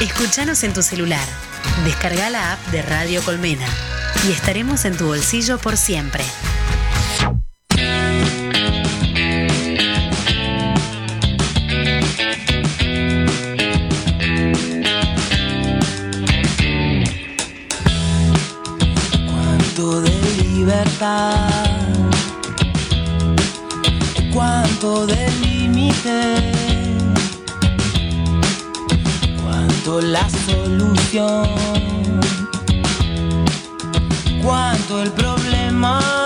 Escúchanos en tu celular. Descarga la app de Radio Colmena y estaremos en tu bolsillo por siempre. Cuánto de libertad, cuánto de límite, la solución, cuánto el problema,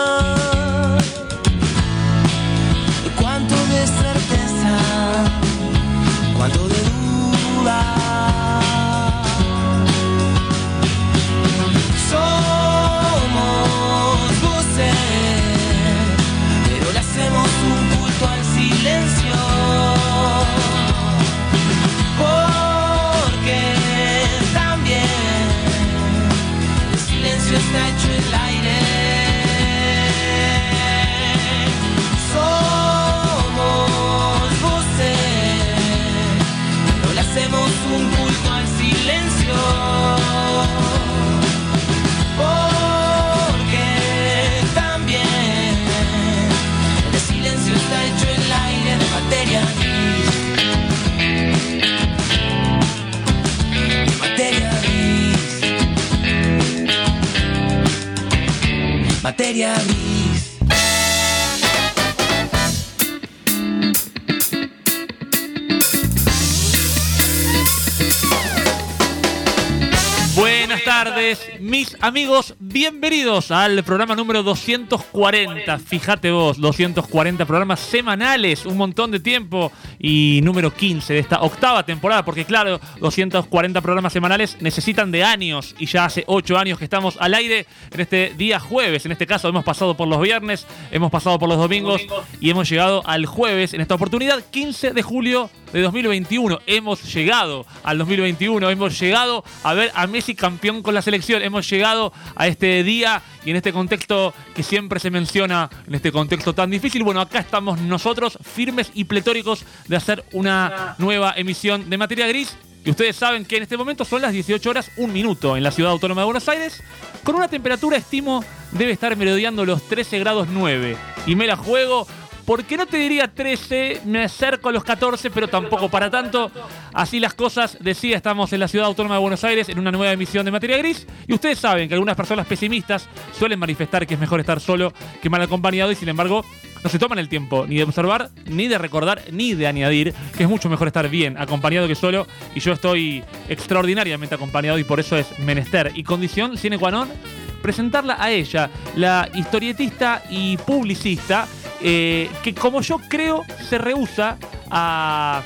amigos, bienvenidos al programa número 240. Fíjate vos, 240 programas semanales, un montón de tiempo y número 15 de esta octava temporada, porque claro, 240 programas semanales necesitan de años y ya hace 8 años que estamos al aire en este día jueves. En este caso hemos pasado por los viernes, hemos pasado por los domingos y hemos llegado al jueves en esta oportunidad, 15 de julio de 2021. Hemos llegado al 2021, hemos llegado a ver a Messi campeón con la selección, hemos llegado a este día y en este contexto que siempre se menciona, en este contexto tan difícil. Bueno, acá estamos nosotros firmes y pletóricos de hacer una nueva emisión de Materia Gris. Y ustedes saben que en este momento son las 18 horas, un minuto en la ciudad autónoma de Buenos Aires, con una temperatura, estimo, debe estar merodeando los 13 grados 9. Y me la juego porque no te diría 13, me acerco a los 14, pero tampoco para tanto. Así las cosas, decía, estamos en la ciudad autónoma de Buenos Aires en una nueva emisión de Materia Gris. Y ustedes saben que algunas personas pesimistas suelen manifestar que es mejor estar solo que mal acompañado y sin embargo no se toman el tiempo ni de observar, ni de recordar, ni de añadir que es mucho mejor estar bien acompañado que solo. Y yo estoy extraordinariamente acompañado y por eso es menester y condición sine qua non presentarla a ella, la historietista y publicista, eh, que como yo creo se rehúsa a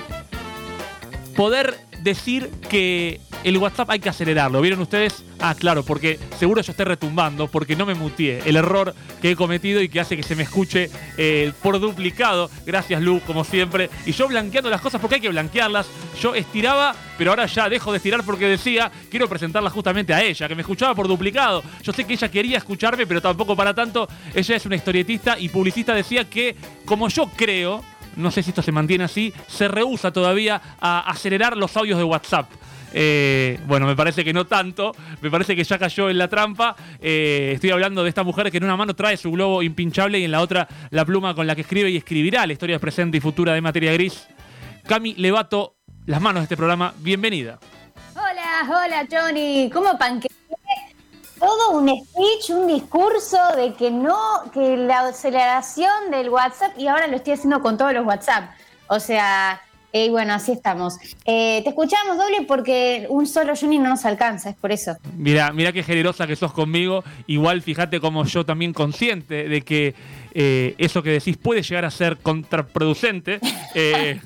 poder decir que el WhatsApp hay que acelerarlo. ¿Vieron ustedes? Ah, claro, porque seguro yo estoy retumbando, porque no me mutié. El error que he cometido y que hace que se me escuche eh, por duplicado. Gracias, Lu, como siempre. Y yo blanqueando las cosas porque hay que blanquearlas. Yo estiraba, pero ahora ya dejo de estirar porque decía, quiero presentarla justamente a ella, que me escuchaba por duplicado. Yo sé que ella quería escucharme, pero tampoco para tanto. Ella es una historietista y publicista. Decía que, como yo creo, no sé si esto se mantiene así, se rehúsa todavía a acelerar los audios de WhatsApp. Eh, bueno, me parece que no tanto, me parece que ya cayó en la trampa. Eh, estoy hablando de esta mujer que en una mano trae su globo impinchable y en la otra la pluma con la que escribe y escribirá la historia presente y futura de Materia Gris. Cami Levato, las manos de este programa, bienvenida. Hola, hola Johnny, ¿cómo panquequé? Todo un speech, un discurso de que no, que la aceleración del WhatsApp y ahora lo estoy haciendo con todos los WhatsApp. O sea, y bueno, así estamos. Eh, te escuchamos doble porque un solo Johnny no nos alcanza, es por eso. Mira, mira qué generosa que sos conmigo. Igual fíjate como yo también consciente de que eh, eso que decís puede llegar a ser contraproducente. Eh,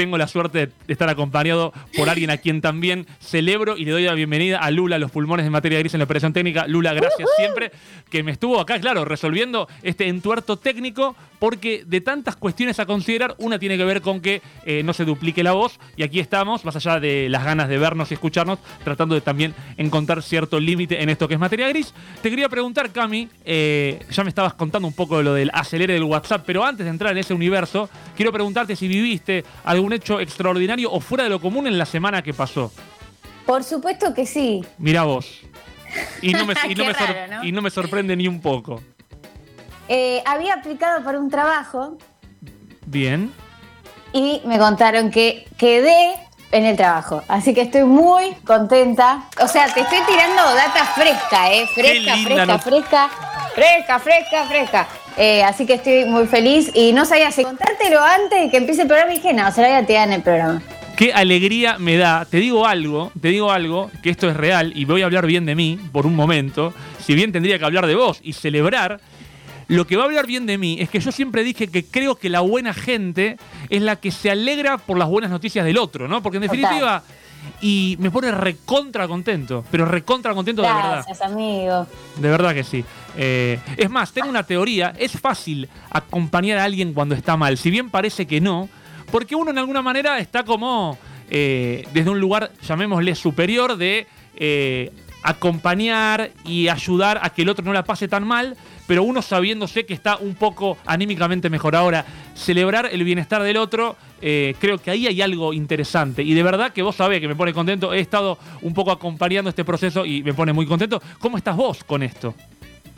tengo la suerte de estar acompañado por alguien a quien también celebro y le doy la bienvenida a Lula, los pulmones de materia gris en la operación técnica. Lula, gracias siempre, que me estuvo acá, claro, resolviendo este entuerto técnico, porque de tantas cuestiones a considerar, una tiene que ver con que eh, no se duplique la voz, y aquí estamos, más allá de las ganas de vernos y escucharnos, tratando de también encontrar cierto límite en esto que es materia gris. Te quería preguntar, Cami, eh, ya me estabas contando un poco de lo del acelere del WhatsApp, pero antes de entrar en ese universo, quiero preguntarte si viviste algún hecho extraordinario o fuera de lo común en la semana que pasó. Por supuesto que sí. Mira vos. Y no me, y no Qué me sor- raro, ¿no? y no me sorprende ni un poco. Eh, había aplicado para un trabajo Bien. y me contaron que quedé en el trabajo. Así que estoy muy contenta. O sea, te estoy tirando data fresca, ¿eh? Fresca, fresca, fresca, fresca, fresca, fresca. Eh, así que estoy muy feliz y no sabía si contártelo antes de que empiece el programa y dije, no, se lo voy a tirar en el programa. Qué alegría me da. Te digo algo, te digo algo, que esto es real y voy a hablar bien de mí por un momento. Si bien tendría que hablar de vos y celebrar. Lo que va a hablar bien de mí es que yo siempre dije que creo que la buena gente es la que se alegra por las buenas noticias del otro, ¿no? Porque en definitiva, y me pone recontra contento, pero recontra contento de verdad. Gracias, amigo. De verdad que sí. Eh, es más, tengo una teoría. Es fácil acompañar a alguien cuando está mal. Si bien parece que no, porque uno en alguna manera está como eh, desde un lugar, llamémosle superior, de eh, acompañar y ayudar a que el otro no la pase tan mal, pero uno sabiéndose que está un poco anímicamente mejor. Ahora, celebrar el bienestar del otro, creo que ahí hay algo interesante. Y de verdad que vos sabés que me pone contento. He estado un poco acompañando este proceso y me pone muy contento. ¿Cómo estás vos con esto?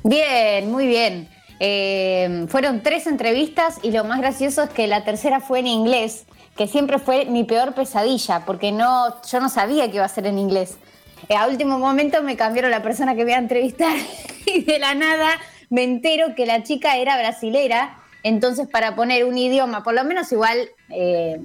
Bien, muy bien. Eh, fueron tres entrevistas y lo más gracioso es que la tercera fue en inglés, que siempre fue mi peor pesadilla, porque no, yo no sabía que iba a ser en inglés. Eh, a último momento me cambiaron la persona que iba a entrevistar y de la nada me entero que la chica era brasilera, entonces para poner un idioma, por lo menos igual, eh,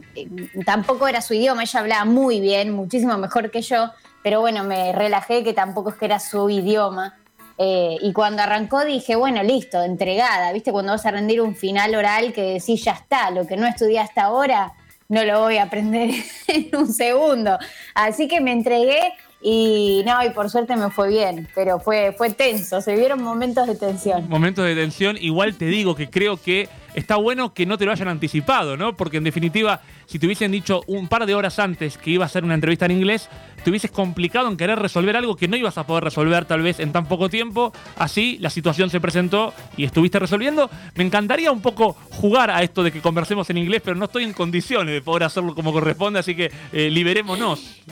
tampoco era su idioma, ella hablaba muy bien, muchísimo mejor que yo, pero bueno, me relajé que tampoco es que era su idioma. Eh, y cuando arrancó dije, bueno, listo, entregada. ¿Viste? Cuando vas a rendir un final oral que decís, ya está, lo que no estudié hasta ahora, no lo voy a aprender en un segundo. Así que me entregué y no, y por suerte me fue bien, pero fue, fue tenso, se vieron momentos de tensión. Momentos de tensión, igual te digo que creo que está bueno que no te lo hayan anticipado, ¿no? Porque en definitiva, si te hubiesen dicho un par de horas antes que iba a ser una entrevista en inglés, te hubieses complicado en querer resolver algo que no ibas a poder resolver tal vez en tan poco tiempo. Así la situación se presentó y estuviste resolviendo. Me encantaría un poco jugar a esto de que conversemos en inglés, pero no estoy en condiciones de poder hacerlo como corresponde, así que eh, liberémonos.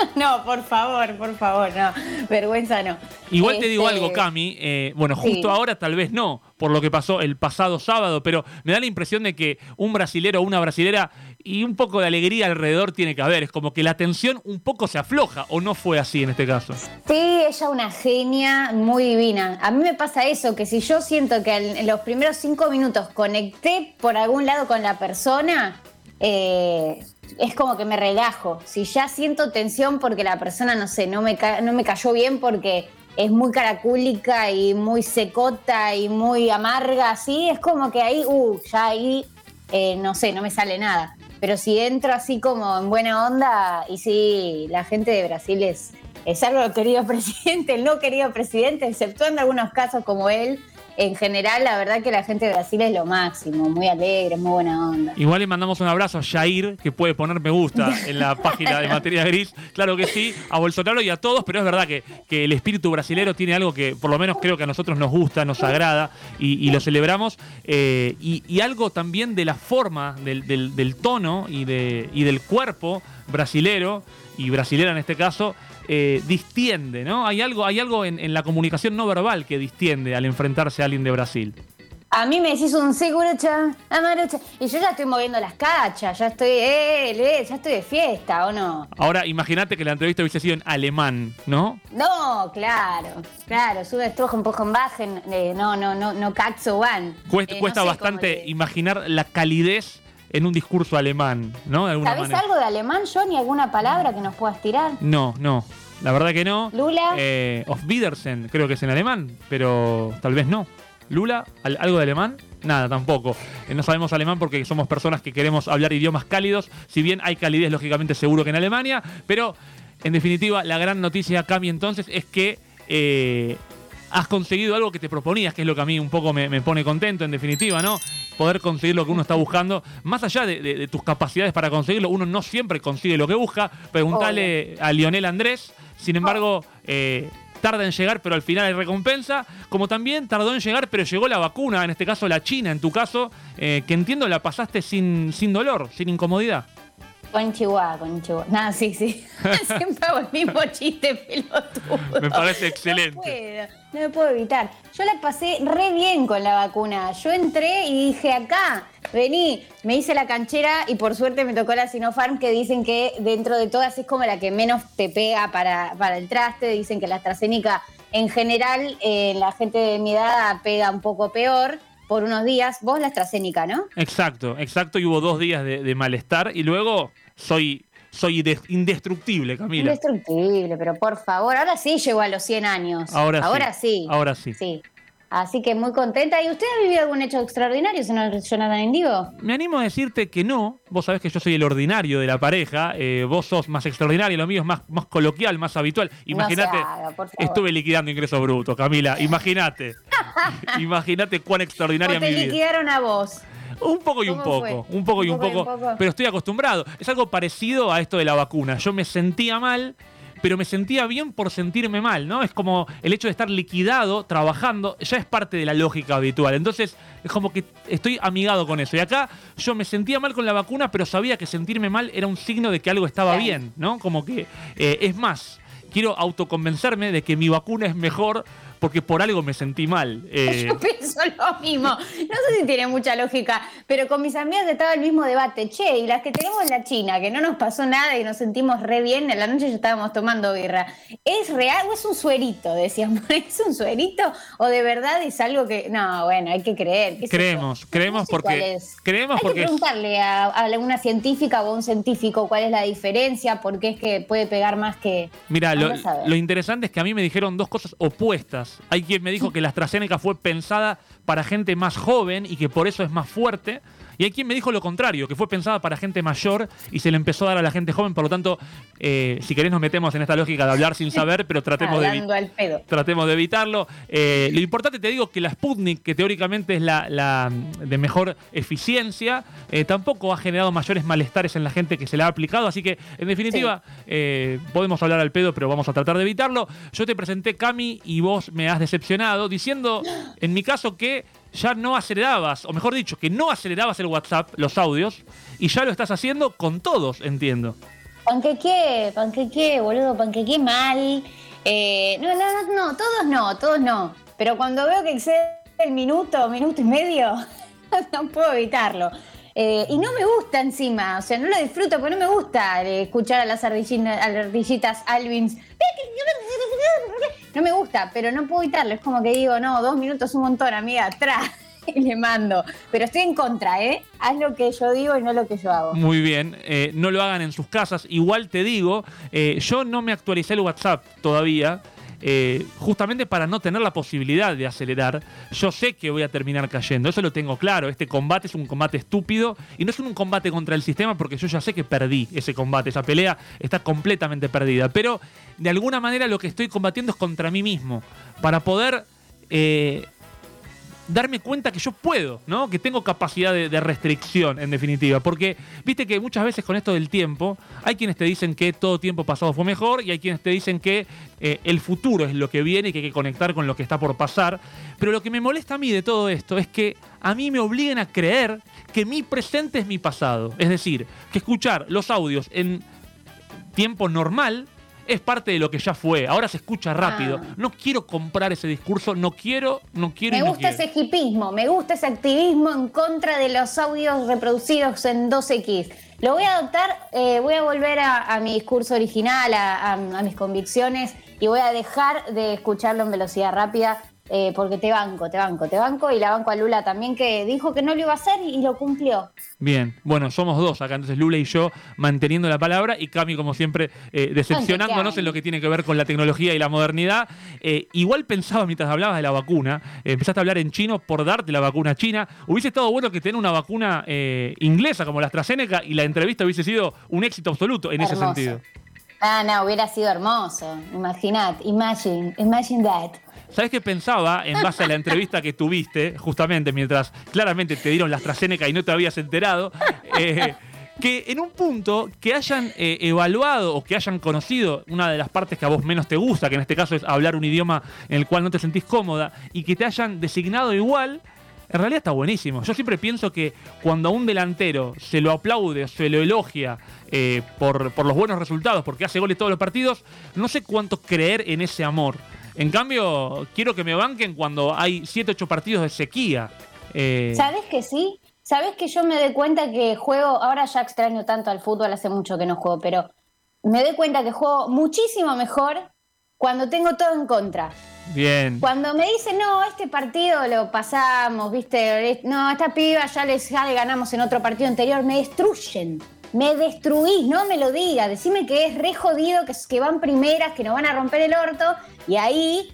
No, por favor, por favor, no, vergüenza no. Igual te digo Este, algo, Cami. eh, bueno, sí. justo ahora tal vez no, por lo que pasó el pasado sábado, pero me da la impresión de que un brasilero o una brasilera y un poco de alegría alrededor tiene que haber. Es como que la tensión un poco se afloja, o no fue así en este caso. Sí, ella una genia muy divina. A mí me pasa eso, que si yo siento que en los primeros cinco minutos conecté por algún lado con la persona, eh, es como que me relajo. Si ya siento tensión porque la persona, no sé, no me, ca- no me cayó bien porque es muy caracúlica y muy secota y muy amarga, así, es como que ahí, uh, ya ahí, eh, no sé, no me sale nada. Pero si entro así como en buena onda, y sí, la gente de Brasil es, es algo querido presidente, el no querido presidente, exceptuando algunos casos como él. En general, la verdad que la gente de Brasil es lo máximo, muy alegre, muy buena onda. Igual le mandamos un abrazo a Jair, que puede poner me gusta en la página de Materia Gris. Claro que sí, a Bolsonaro y a todos, pero es verdad que, que el espíritu brasilero tiene algo que por lo menos creo que a nosotros nos gusta, nos agrada y, y lo celebramos. Eh, y, y algo también de la forma, del, del- del tono y, de, y del cuerpo brasilero, y brasilera en este caso, eh, distiende, ¿no? Hay algo, hay algo en, en la comunicación no verbal que distiende al enfrentarse a alguien de Brasil. A mí me decís un segurucha, amarucha, y yo ya estoy moviendo las cachas, ya estoy, eh, ya estoy de fiesta, ¿o no? Ahora, imagínate que la entrevista hubiese sido en alemán, ¿no? No, claro, claro, sube estrujo un poco en bajen, eh, no, no, no, no caxo one. Cuesta, Eh, no cuesta sé bastante imaginar la calidez en un discurso alemán, ¿no? De ¿Sabés manera. algo de alemán, Johnny? ¿Alguna palabra que nos puedas tirar? No, no. La verdad que no. Lula. Eh, Auf Wiedersehen, creo que es en alemán, pero tal vez no. Lula, ¿Al- ¿algo de alemán? Nada, tampoco. Eh, no sabemos alemán porque somos personas que queremos hablar idiomas cálidos. Si bien hay calidez, lógicamente, seguro que en Alemania. Pero, en definitiva, la gran noticia, Cami, entonces, es que eh, has conseguido algo que te proponías, que es lo que a mí un poco me, me pone contento, en definitiva, ¿no? Poder conseguir lo que uno está buscando. Más allá de, de- de tus capacidades para conseguirlo, uno no siempre consigue lo que busca. Preguntale a Lionel Andrés. Sin embargo, eh, tarda en llegar, pero al final hay recompensa. Como también tardó en llegar, pero llegó la vacuna, en este caso la China, en tu caso, eh, que entiendo la pasaste sin, sin dolor, sin incomodidad. Con Chihuahua, con Chihuahua. Nada, sí, sí. Siempre hago el mismo chiste pelotudo. Me parece excelente. No puedo, no me puedo evitar. Yo la pasé re bien con la vacuna. Yo entré y dije, acá, vení. Me hice la canchera y por suerte me tocó la Sinopharm, que dicen que dentro de todas es como la que menos te pega para, para el traste. Dicen que la AstraZeneca, en general, eh, la gente de mi edad pega un poco peor por unos días. Vos la AstraZeneca, ¿no? Exacto, exacto. Y hubo dos días de, de malestar y luego soy, soy inde- indestructible, Camila. Indestructible, pero por favor, ahora sí llegó a los 100 años. Ahora sí. Ahora sí. Ahora sí. Sí. Así que muy contenta. ¿Y usted ha vivido algún hecho extraordinario, señor Jonathan Indigo? Me animo a decirte que no. Vos sabés que yo soy el ordinario de la pareja. eh, vos sos más extraordinario, lo mío es más, más coloquial, más habitual. Imagínate, estuve liquidando ingresos brutos, Camila. Imagínate. Imagínate cuán extraordinaria ¿O te mi vida. liquidaron a vos? Un poco y un ¿Cómo poco, un poco y un poco, pero estoy acostumbrado. Es algo parecido a esto de la vacuna. Yo me sentía mal, pero me sentía bien por sentirme mal, ¿no? Es como el hecho de estar liquidado, trabajando, ya es parte de la lógica habitual. Entonces, es como que estoy amigado con eso. Y acá yo me sentía mal con la vacuna, pero sabía que sentirme mal era un signo de que algo estaba bien, ¿no? Como que, eh, es más, quiero autoconvencerme de que mi vacuna es mejor porque por algo me sentí mal. Eh, Yo pienso lo mismo. No sé si tiene mucha lógica, pero con mis amigas estaba el mismo debate. Che, y las que tenemos en la China, que no nos pasó nada y nos sentimos re bien, en la noche ya estábamos tomando birra. ¿Es real o es un suerito? Decíamos, ¿es un suerito o de verdad es algo que.? No, bueno, hay que creer. Creemos, creemos No sé porque- es. creemos hay porque que preguntarle a, a alguna científica o a un científico cuál es la diferencia, por qué es que puede pegar más que. Mira, lo interesante es que a mí me dijeron dos cosas opuestas. Hay quien me dijo que la AstraZeneca fue pensada para gente más joven y que por eso es más fuerte. Y hay quien me dijo lo contrario, que fue pensada para gente mayor y se le empezó a dar a la gente joven. Por lo tanto, eh, si querés nos metemos en esta lógica de hablar sin saber, pero tratemos de, al pedo. tratemos de evitarlo. Eh, lo importante, te digo, que la Sputnik, que teóricamente es la, la, de mejor eficiencia, eh, tampoco ha generado mayores malestares en la gente que se la ha aplicado. Así que, en definitiva, podemos hablar al pedo, pero vamos a tratar de evitarlo. Yo te presenté, Cami, y vos me has decepcionado, diciendo, en mi caso, que ya no acelerabas, o mejor dicho, que no acelerabas el WhatsApp, los audios, y ya lo estás haciendo con todos, entiendo. Panquequé, panquequé, boludo, panquequé mal. Eh, no, no, no, no, todos no, todos no. Pero cuando veo que excede el minuto, minuto y medio, no puedo evitarlo. Eh, y no me gusta encima, o sea, no lo disfruto porque no me gusta eh, escuchar a las ardillitas Alvins. No me gusta, pero no puedo evitarlo. Es como que digo, no, dos minutos un montón, amiga, atrás. Y le mando. Pero estoy en contra, ¿eh? Haz lo que yo digo y no lo que yo hago. Muy bien, eh, no lo hagan en sus casas. Igual te digo, eh, yo no me actualicé el WhatsApp todavía, eh, justamente para no tener la posibilidad de acelerar. Yo sé que voy a terminar cayendo, eso lo tengo claro. Este combate es un combate estúpido y no es un combate contra el sistema porque yo ya sé que perdí ese combate, esa pelea está completamente perdida. Pero de alguna manera lo que estoy combatiendo es contra mí mismo, para poder... eh, darme cuenta que yo puedo, ¿no? Que tengo capacidad de, restricción, en definitiva. Porque, viste que muchas veces con esto del tiempo, hay quienes te dicen que todo tiempo pasado fue mejor y hay quienes te dicen que eh, el futuro es lo que viene y que hay que conectar con lo que está por pasar. Pero lo que me molesta a mí de todo esto es que a mí me obliguen a creer que mi presente es mi pasado. Es decir, que escuchar los audios en tiempo normal es parte de lo que ya fue. Ahora se escucha rápido. Ah. No quiero comprar ese discurso, no quiero, no quiero y Me no gusta quiero. ese hipismo, me gusta ese activismo en contra de los audios reproducidos en 2X. Lo voy a adoptar, eh, voy a volver a, a mi discurso original, a, a- a mis convicciones y voy a dejar de escucharlo en velocidad rápida eh, porque te banco, te banco, te banco y la banco a Lula también que dijo que no lo iba a hacer y lo cumplió. Bien, bueno, somos dos acá, entonces Lula y yo manteniendo la palabra y Cami, como siempre, eh, decepcionándonos en lo que tiene que ver con la tecnología y la modernidad. Eh, igual pensaba mientras hablabas de la vacuna, eh, empezaste a hablar en chino por darte la vacuna china. Hubiese estado bueno que tener una vacuna eh, inglesa como la AstraZeneca y la entrevista hubiese sido un éxito absoluto en ese sentido. Ah, no, hubiera sido hermoso. Imaginad, imagine, imagine that. ¿Sabes qué pensaba en base a la entrevista que tuviste, justamente mientras claramente te dieron la AstraZeneca y no te habías enterado? Eh, que en un punto que hayan eh, evaluado o que hayan conocido una de las partes que a vos menos te gusta, que en este caso es hablar un idioma en el cual no te sentís cómoda, y que te hayan designado igual en realidad está buenísimo. Yo siempre pienso que cuando a un delantero se lo aplaude, se lo elogia eh, por, por los buenos resultados, porque hace goles todos los partidos, no sé cuánto creer en ese amor. En cambio, quiero que me banquen cuando hay 7, 8 partidos de sequía. Eh, ¿Sabes que sí? ¿Sabes que yo me doy cuenta que juego, ahora ya extraño tanto al fútbol, hace mucho que no juego, pero me doy cuenta que juego muchísimo mejor cuando tengo todo en contra. Bien. Cuando me dicen, no, este partido lo pasamos, viste, no, esta piba ya, les, ya le ganamos en otro partido anterior, me destruyen. Me destruís, no me lo diga. Decime que es re jodido, que, que van primeras, que nos van a romper el orto. Y ahí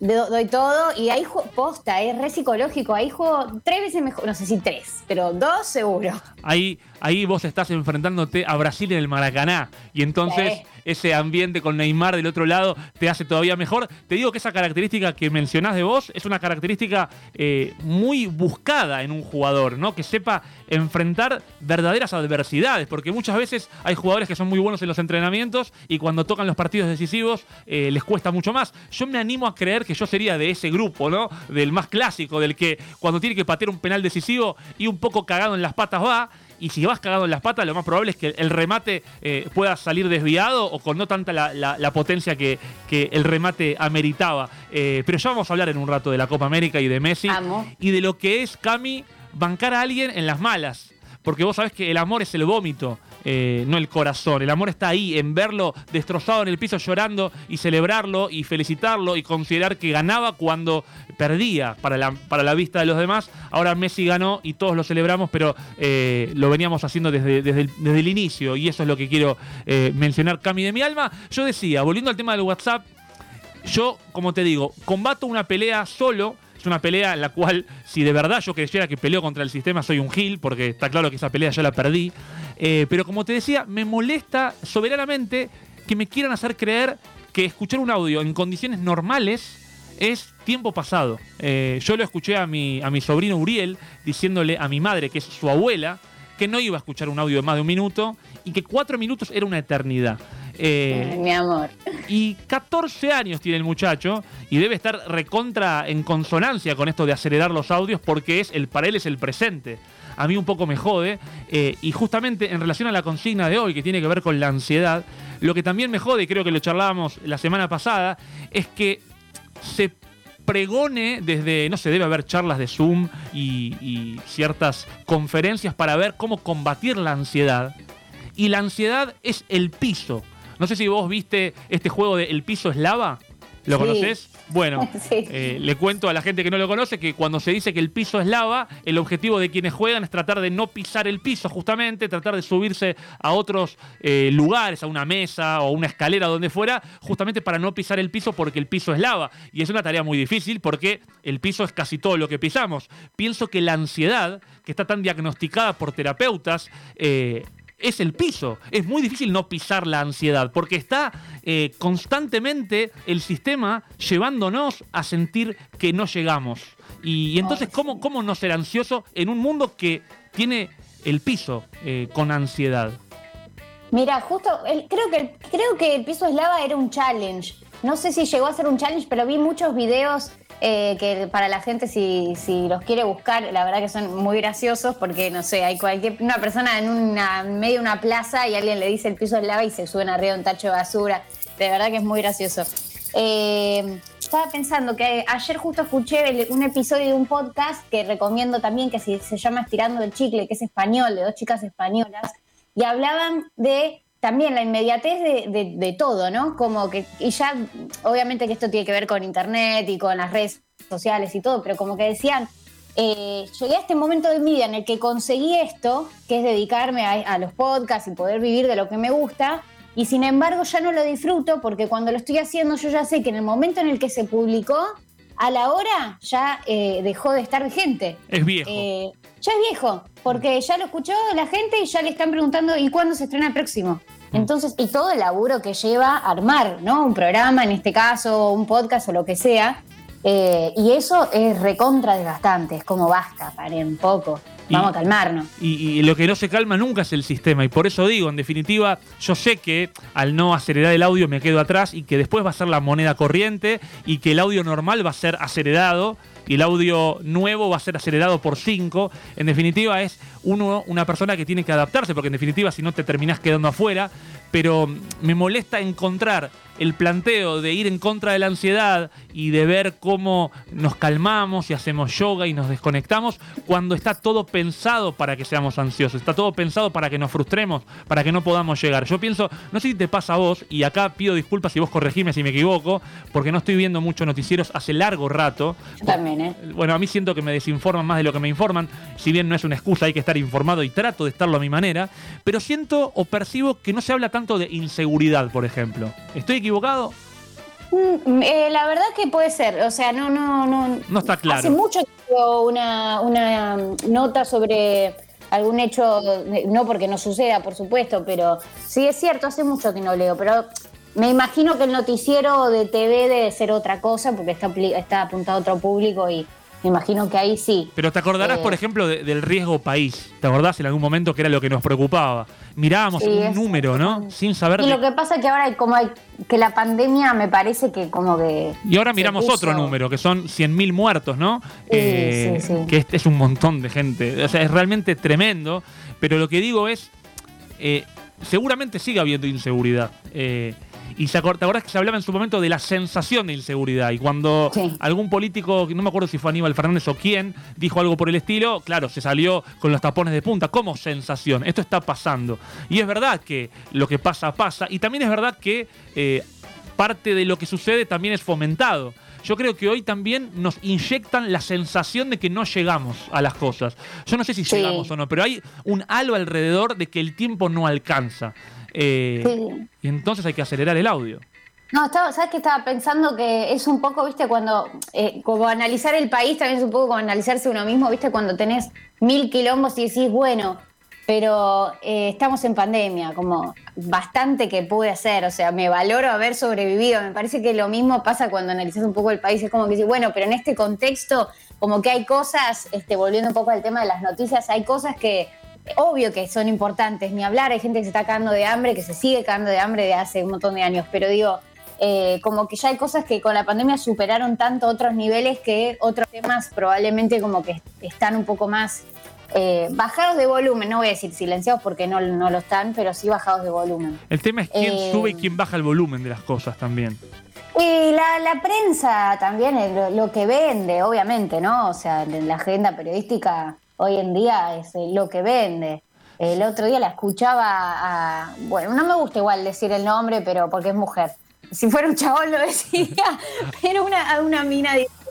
do- doy todo. Y ahí juego, posta, es re psicológico. Ahí juego tres veces mejor. No sé si tres, pero dos seguro. Ahí, ahí vos estás enfrentándote a Brasil en el Maracaná. Y entonces Sí. Ese ambiente con Neymar del otro lado te hace todavía mejor. Te digo que esa característica que mencionás de vos es una característica eh, muy buscada en un jugador, ¿no? Que sepa enfrentar verdaderas adversidades. Porque muchas veces hay jugadores que son muy buenos en los entrenamientos y cuando tocan los partidos decisivos eh, les cuesta mucho más. Yo me animo a creer que yo sería de ese grupo, ¿no? Del más clásico, del que cuando tiene que patear un penal decisivo y un poco cagado en las patas va. Y si vas cagado en las patas, lo más probable es que el remate eh, pueda salir desviado o con no tanta la, la- la potencia que, que el remate ameritaba. Eh, pero ya vamos a hablar en un rato de la Copa América y de Messi. Amo. Y de lo que es, Cami, bancar a alguien en las malas. Porque vos sabés que el amor es el vómito, eh, no el corazón. El amor está ahí, en verlo destrozado en el piso llorando y celebrarlo y felicitarlo y considerar que ganaba cuando perdía para la, para la vista de los demás. Ahora Messi ganó y todos lo celebramos, pero eh, lo veníamos haciendo desde, desde, el, desde el inicio y eso es lo que quiero eh, mencionar, Cami, de mi alma. Yo decía, volviendo al tema del WhatsApp, yo, como te digo, combato una pelea solo. Es una pelea en la cual, si de verdad yo creyera que peleo contra el sistema, soy un gil, porque está claro que esa pelea ya la perdí. Eh, pero como te decía, me molesta soberanamente que me quieran hacer creer que escuchar un audio en condiciones normales es tiempo pasado. Eh, yo lo escuché a mi, a mi sobrino Uriel diciéndole a mi madre, que es su abuela, que no iba a escuchar un audio de más de un minuto y que cuatro minutos era una eternidad. Eh, Mi amor. y 14 años tiene el muchacho y debe estar recontra en consonancia con esto de acelerar los audios porque es el para él es el presente. A mí un poco me jode. eh, y justamente en relación a la consigna de hoy, que tiene que ver con la ansiedad, lo que también me jode, y creo que lo charlábamos la semana pasada, es que se pregone desde, no sé, debe haber charlas de Zoom y, y ciertas conferencias para ver cómo combatir la ansiedad. Y la ansiedad es el piso. No sé si vos viste este juego de El piso es lava. ¿Lo Sí. conoces? Bueno, Sí. eh, le cuento a la gente que no lo conoce que cuando se dice que el piso es lava, el objetivo de quienes juegan es tratar de no pisar el piso, justamente, tratar de subirse a otros eh, lugares, a una mesa o una escalera, donde fuera, justamente para no pisar el piso porque el piso es lava. Y es una tarea muy difícil porque el piso es casi todo lo que pisamos. Pienso que la ansiedad, que está tan diagnosticada por terapeutas, eh, es el piso. Es muy difícil no pisar la ansiedad porque está eh, constantemente el sistema llevándonos a sentir que no llegamos. Y, y entonces, Ay, ¿cómo, ¿cómo no ser ansioso en un mundo que tiene el piso eh, con ansiedad? Mira, justo, el- creo, que el, creo que el piso eslava era un challenge. No sé si llegó a ser un challenge, pero vi muchos videos eh, que para la gente, si, si los quiere buscar, la verdad que son muy graciosos porque, no sé, hay cualquier una persona en, una, medio de una plaza y alguien le dice el piso es lava y se suben arriba de un tacho de basura. De verdad que es muy gracioso. Eh, estaba pensando que ayer justo escuché un episodio de un podcast que recomiendo también, que se, se llama Estirando el Chicle, que es español, de dos chicas españolas, y hablaban de también la inmediatez de, de- todo, ¿no? Como que, y ya, obviamente que esto tiene que ver con internet y con las redes sociales y todo, pero como que decían, eh, llegué a este momento de mi vida en el que conseguí esto, que es dedicarme a, a los podcasts y poder vivir de lo que me gusta, y sin embargo ya no lo disfruto porque cuando lo estoy haciendo yo ya sé que en el momento en el que se publicó, a la hora ya eh, dejó de estar vigente. Es viejo. Eh, ya es viejo, porque ya lo escuchó la gente y ya le están preguntando ¿y cuándo se estrena el próximo? Entonces, y todo el laburo que lleva armar, ¿no? Un programa, en este caso, un podcast o lo que sea. eh, y eso es recontra desgastante, es como basta, paren un poco. Vamos a calmarnos. Y, y lo que no se calma nunca es el sistema. Y por eso digo, en definitiva, yo sé que al no acelerar el audio me quedo atrás y que después va a ser la moneda corriente y que el audio normal va a ser acelerado y el audio nuevo va a ser acelerado por 5. En definitiva, es uno una persona que tiene que adaptarse, porque en definitiva, si no te terminás quedando afuera. Pero me molesta encontrar el planteo de ir en contra de la ansiedad y de ver cómo nos calmamos y hacemos yoga y nos desconectamos cuando está todo pensado para que seamos ansiosos, está todo pensado para que nos frustremos, para que no podamos llegar. Yo pienso, no sé si te pasa a vos, y acá pido disculpas si vos corregime si me equivoco, porque no estoy viendo muchos noticieros hace largo rato. Yo también, ¿eh? Bueno, a mí siento que me desinforman más de lo que me informan, si bien no es una excusa, hay que estar informado y trato de estarlo a mi manera, pero siento o percibo que no se habla tanto de inseguridad, por ejemplo. ¿Estoy equivocado? Mm, eh, la verdad que puede ser, o sea, no, no, no. No está claro. Hace mucho que una, una mm, nota sobre algún hecho, no porque no suceda, por supuesto, pero sí es cierto, hace mucho que no leo, pero me imagino que el noticiero de TV debe ser otra cosa porque está, está apuntado a otro público y me imagino que ahí sí. Pero te acordarás, Eh. por ejemplo, de- del riesgo país. ¿Te acordás en algún momento que era lo que nos preocupaba? Mirábamos Sí, un es- número, ¿no? Sin saber Y de- lo que pasa es que ahora como hay, que la pandemia me parece que como que... Y ahora miramos puso- otro número, que son 100.000 muertos, ¿no? Sí, sí, sí. Que este es un montón de gente. O sea, es realmente tremendo. Pero lo que digo es, eh, seguramente sigue habiendo inseguridad. Eh, y se te acordás que se hablaba en su momento de la sensación de inseguridad. Y cuando Sí. algún político, no me acuerdo si fue Aníbal Fernández o quién, dijo algo por el estilo, claro, se salió con los tapones de punta. como sensación? Esto está pasando. Y es verdad que lo que pasa, pasa. Y también es verdad que eh, parte de lo que sucede también es fomentado. Yo creo que hoy también nos inyectan la sensación de que no llegamos a las cosas. Yo no sé si Sí. llegamos o no, pero hay un halo alrededor de que el tiempo no alcanza. Eh, Sí. Y entonces hay que acelerar el audio. No, estaba, ¿sabes qué estaba pensando? Que es un poco, viste, cuando, eh, como analizar el país también es un poco como analizarse uno mismo, viste, cuando tenés mil quilombos y decís, bueno, pero eh, estamos en pandemia, como bastante que pude hacer, o sea, me valoro haber sobrevivido, me parece que lo mismo pasa cuando analizas un poco el país, es como que dices, bueno, pero en este contexto, como que hay cosas, este, volviendo un poco al tema de las noticias, hay cosas que obvio que son importantes, ni hablar, hay gente que se está cagando de hambre, que se sigue cagando de hambre de hace un montón de años, pero digo, eh, como que ya hay cosas que con la pandemia superaron tanto otros niveles que otros temas probablemente como que están un poco más eh, bajados de volumen, no voy a decir silenciados porque no, no lo están, pero sí bajados de volumen. El tema es quién Eh, sube y quién baja el volumen de las cosas también. Y la, la prensa también es lo, lo que vende, obviamente, ¿no? O sea, en la agenda periodística hoy en día es eh, lo que vende. El otro día la escuchaba a. Bueno, no me gusta igual decir el nombre, pero porque es mujer. Si fuera un chabón lo decía, pero una, una mina diciendo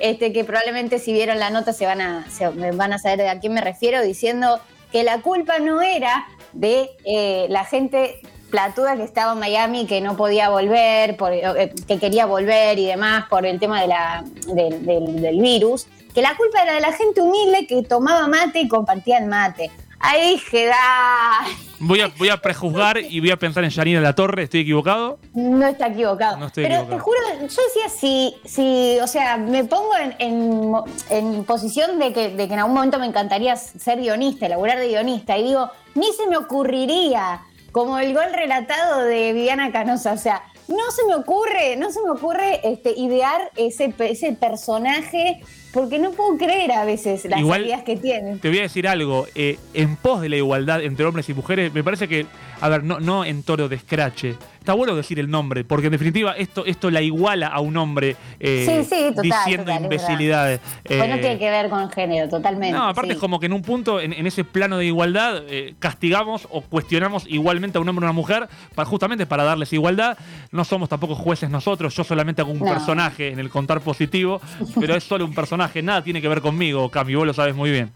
este, que probablemente si vieron la nota se van, a, se van a saber de a quién me refiero, diciendo que la culpa no era de eh, la gente platuda que estaba en Miami que no podía volver, eh, que quería volver y demás por el tema del virus, que la culpa era de la gente humilde que tomaba mate y compartía el mate. Ahí dije, "Dale". Voy a, voy a prejuzgar y voy a pensar en Yanina La Torre. ¿Estoy equivocado? No está equivocado. No estoy Pero equivocado. te juro, yo decía, si, si, o sea, me pongo en, en, en posición de que, de que en algún momento me encantaría ser guionista, laburar de guionista, y digo, ni se me ocurriría, como el gol relatado de Viviana Canosa, o sea, no se me ocurre, no se me ocurre este, idear ese, ese personaje, porque no puedo creer a veces las Igual- ideas que tienen. Te voy a decir algo. eh, en pos de la igualdad entre hombres y mujeres, me parece que, a ver, no, no en toro de escrache. Está bueno decir el nombre, porque en definitiva esto, esto la iguala a un hombre eh, Sí, sí, total, diciendo total, es imbecilidades. Pues no Eh, tiene que ver con género, totalmente. No, aparte sí. es como que en un punto, en, en ese plano de igualdad, eh, castigamos o cuestionamos igualmente a un hombre o una mujer, para, justamente para darles igualdad. No somos tampoco jueces nosotros, yo solamente hago un No. personaje en el contar positivo, pero es solo un personaje, nada tiene que ver conmigo, Cami, vos lo sabes muy bien.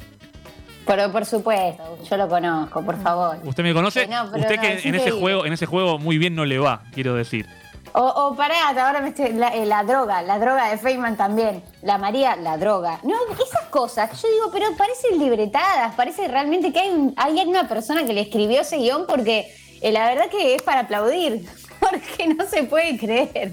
Pero por supuesto, yo lo conozco, por favor. ¿Usted me conoce? Sí, no, pero Usted no, que en ese juego, en ese juego muy bien no le va, quiero decir. O, o pará, ahora me estoy, la, eh, la droga, la droga de Feynman también. La María, la droga. No, esas cosas, yo digo, pero parecen libretadas, parece realmente que hay, un- hay una persona que le escribió ese guion porque eh, la verdad que es para aplaudir. Porque no se puede creer.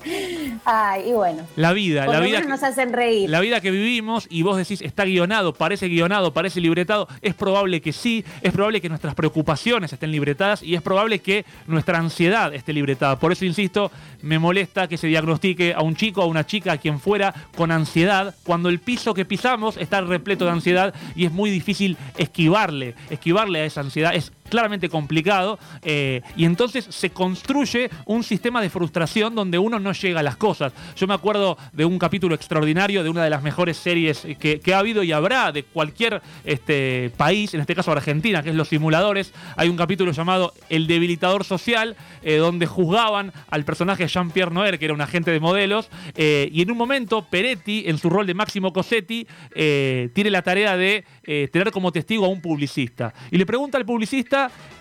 Ay, y bueno. La vida, Por la lo vida. menos nos hacen reír. La vida que vivimos y vos decís está guionado, parece guionado, parece libretado, es probable que sí, es probable que nuestras preocupaciones estén libretadas y es probable que nuestra ansiedad esté libretada. Por eso insisto, me molesta que se diagnostique a un chico, a una chica, a quien fuera con ansiedad, cuando el piso que pisamos está repleto de ansiedad y es muy difícil esquivarle, esquivarle a esa ansiedad. Es claramente complicado eh, y entonces se construye un sistema de frustración donde uno no llega a las cosas. Yo me acuerdo de un capítulo extraordinario de una de las mejores series que, ha habido y habrá de cualquier este, país, en este caso Argentina, que es Los Simuladores. Hay un capítulo llamado El debilitador social, eh, donde juzgaban al personaje Jean-Pierre Noer, que era un agente de modelos, eh, y en un momento Peretti, en su rol de Máximo Cosetti, tiene la tarea de tener como testigo a un publicista. Y le pregunta al publicista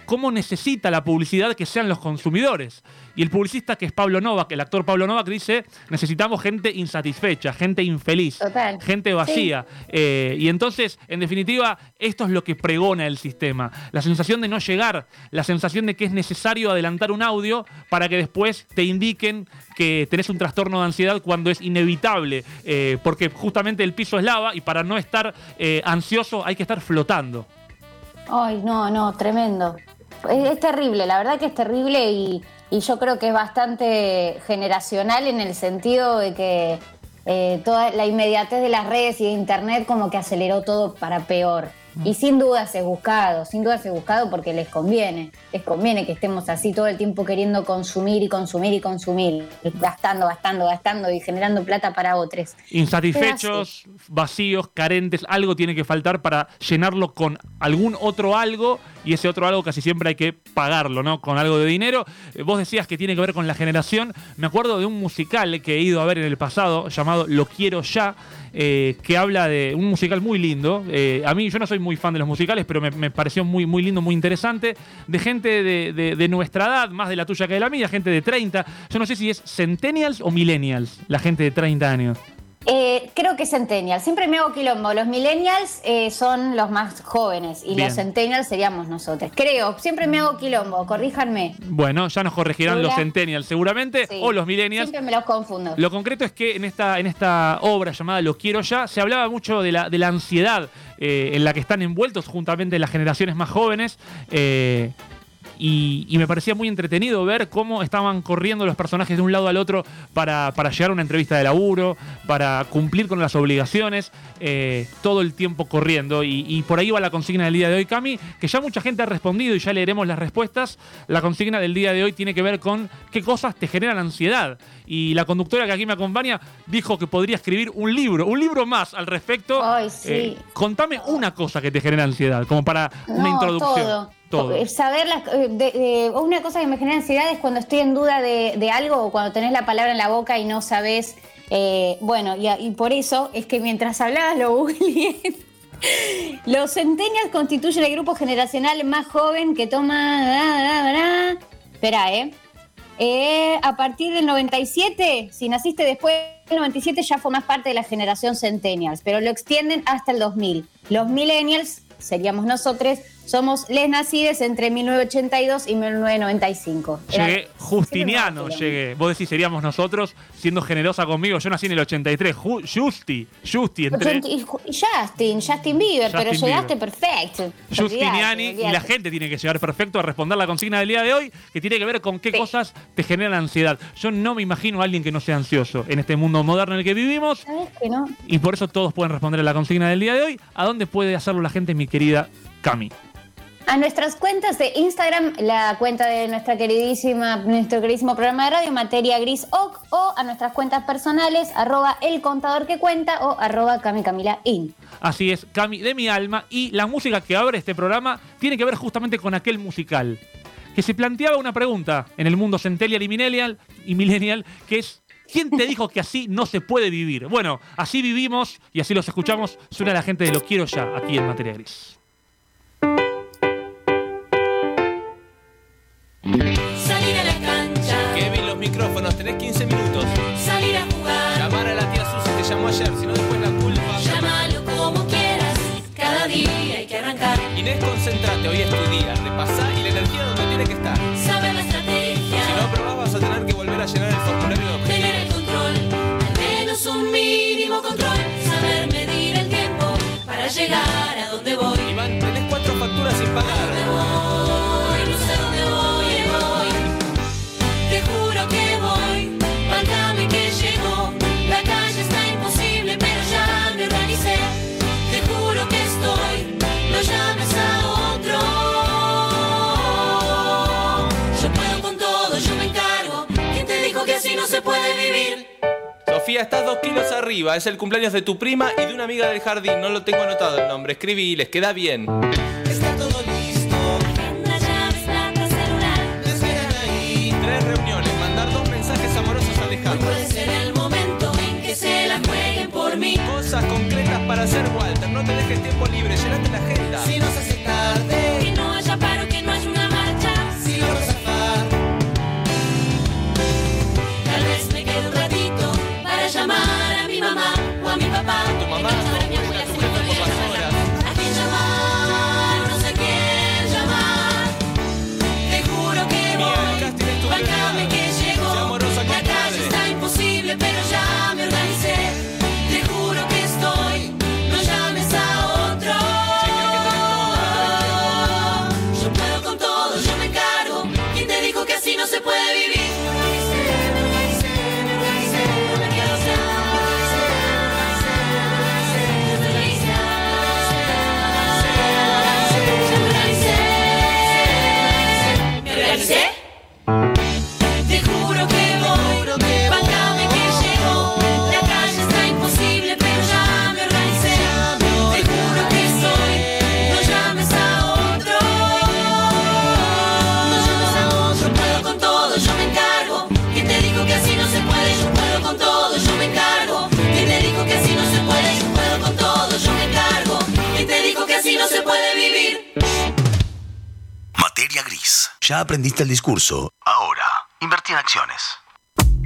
cómo necesita la publicidad que sean los consumidores. Y el publicista, que es Pablo Novak, el actor Pablo Novak, dice, necesitamos gente insatisfecha, gente infeliz, Total. gente vacía. Eh, y entonces, en definitiva, esto es lo que pregona el sistema. La sensación de no llegar, la sensación de que es necesario adelantar un audio para que después te indiquen que tenés un trastorno de ansiedad cuando es inevitable, eh, porque justamente el piso es lava y para no estar eh, ansioso hay que estar flotando. Ay, no, no, tremendo. Es, terrible, la verdad que es terrible y, y yo creo que es bastante generacional en el sentido de que eh, toda la inmediatez de las redes y de internet como que aceleró todo para peor. Y sin duda es buscado, sin duda es buscado porque les conviene, les conviene que estemos así todo el tiempo queriendo consumir y consumir y consumir, gastando, gastando, gastando y generando plata para otros. Insatisfechos, vacíos, carentes, algo tiene que faltar para llenarlo con algún otro algo y ese otro algo casi siempre hay que pagarlo, ¿no? Con algo de dinero. Eh, Vos decías que tiene que ver con la generación. Me acuerdo de un musical que he ido a ver en el pasado llamado Lo Quiero Ya. Eh, que habla de un musical muy lindo. Eh, a mí, yo no soy muy fan de los musicales, pero me, pareció muy, muy lindo, muy interesante. De gente de, de- de nuestra edad, más de la tuya que de la mía, gente de 30. Yo no sé si es Centennials o Millennials, la gente de 30 años. Creo que Centennials. Siempre me hago quilombo. Los Millennials eh, son los más jóvenes y Bien. los Centennials seríamos nosotros. Creo, siempre me hago quilombo. Corríjanme. Bueno, ya nos corregirán los. Centennials seguramente, Sí. o los Millennials. Siempre me los confundo. Lo concreto es que en esta, en esta obra llamada Lo Quiero Ya se hablaba mucho de la, de la ansiedad eh, en la que están envueltos juntamente las generaciones más jóvenes. eh, y, y me parecía muy entretenido ver cómo estaban corriendo los personajes de un lado al otro para, para llegar a una entrevista de laburo, para cumplir con las obligaciones, eh, todo el tiempo corriendo. Y, y por ahí va la consigna del día de hoy, Cami, que ya mucha gente ha respondido y ya leeremos las respuestas. La consigna del día de hoy tiene que ver con qué cosas te generan ansiedad. Y la conductora que aquí me acompaña dijo que podría escribir un libro, un libro más al respecto. Ay, sí. Eh, contame una cosa que te genera ansiedad, como para una No, introducción. Todo. Eh, Saber las, eh, de- una cosa que me genera ansiedad es cuando estoy en duda de, de algo o cuando tenés la palabra en la boca y no sabes. eh, bueno, y, por eso es que mientras hablabas lo googleé. Los constituyen el grupo generacional más joven que toma. Espera, ¿eh? Eh, a partir del 97, si naciste después del 97 ya formás parte de la generación Centennials, pero lo extienden hasta el 2000. Los Millennials, seríamos nosotros, somos les nacidos entre 1982 y 1995. Era- Llegué justiniano, llegué. Vos decís, seríamos nosotros, siendo generosa conmigo. Yo nací en el 83. Ju- Justi, Justi, y Justin, Justin Bieber, pero llegaste Bieber. perfecto. Justiniani y la gente tiene que llegar perfecto a responder la consigna del día de hoy, que tiene que ver con qué Sí. cosas te generan ansiedad. Yo no me imagino a alguien que no sea ansioso en este mundo moderno en el que vivimos ¿Sabes que no? y por eso todos pueden responder a la consigna del día de hoy. ¿A dónde puede hacerlo la gente, mi querida Cami? A nuestras cuentas de Instagram, la cuenta de nuestra queridísima, nuestro queridísimo programa de radio, Materia Gris Oc, o a nuestras cuentas personales, arroba el contador que cuenta o arroba Cami Camila In. Así es, Cami de mi alma. Y la música que abre este programa tiene que ver justamente con aquel musical. Que se planteaba una pregunta en el mundo centennial y millennial, y millennial que es. ¿Quién te dijo que así no se puede vivir? Bueno, así vivimos y así los escuchamos. Suena la gente de Lo Quiero Ya, aquí en Materia Gris. como ayer, sino después la culpa. Llámalo como quieras, cada día hay que arrancar. Inés, concentrate, hoy es tu día. Repasá y la energía donde tiene que estar. Sabe la estrategia. Si no aprobás, vas a tener que volver a llenar el formulario de objetivos. Tener el control, al menos un mínimo control. Saber medir el tiempo para llegar a donde voy. Iván, tenés cuatro facturas sin pagar. Estás dos kilos arriba. Es el cumpleaños de tu prima y de una amiga del jardín. No lo tengo anotado el nombre. Escribí, les queda bien. Aprendiste el discurso. Ahora, invertí en acciones.